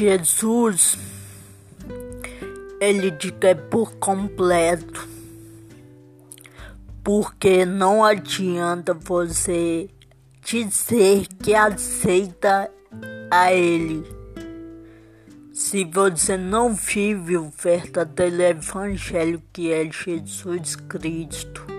Jesus, ele diga é por completo, porque não adianta você dizer que aceita a Ele. Se você não vive o verdadeiro Evangelho que é Jesus Cristo.